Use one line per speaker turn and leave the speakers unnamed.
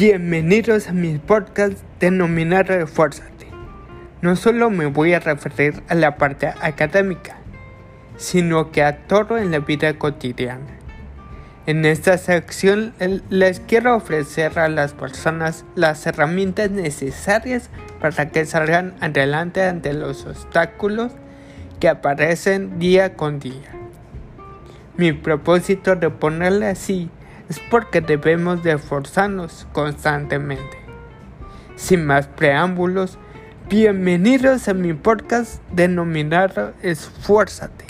Bienvenidos a mi podcast denominado Esfuérzate. No solo me voy a referir a la parte académica, sino que a todo en la vida cotidiana. En esta sección les quiero ofrecer a las personas las herramientas necesarias para que salgan adelante ante los obstáculos que aparecen día con día. Mi propósito de ponerle así es porque debemos de esforzarnos constantemente. Sin más preámbulos, bienvenidos a mi podcast denominado Esfuérzate.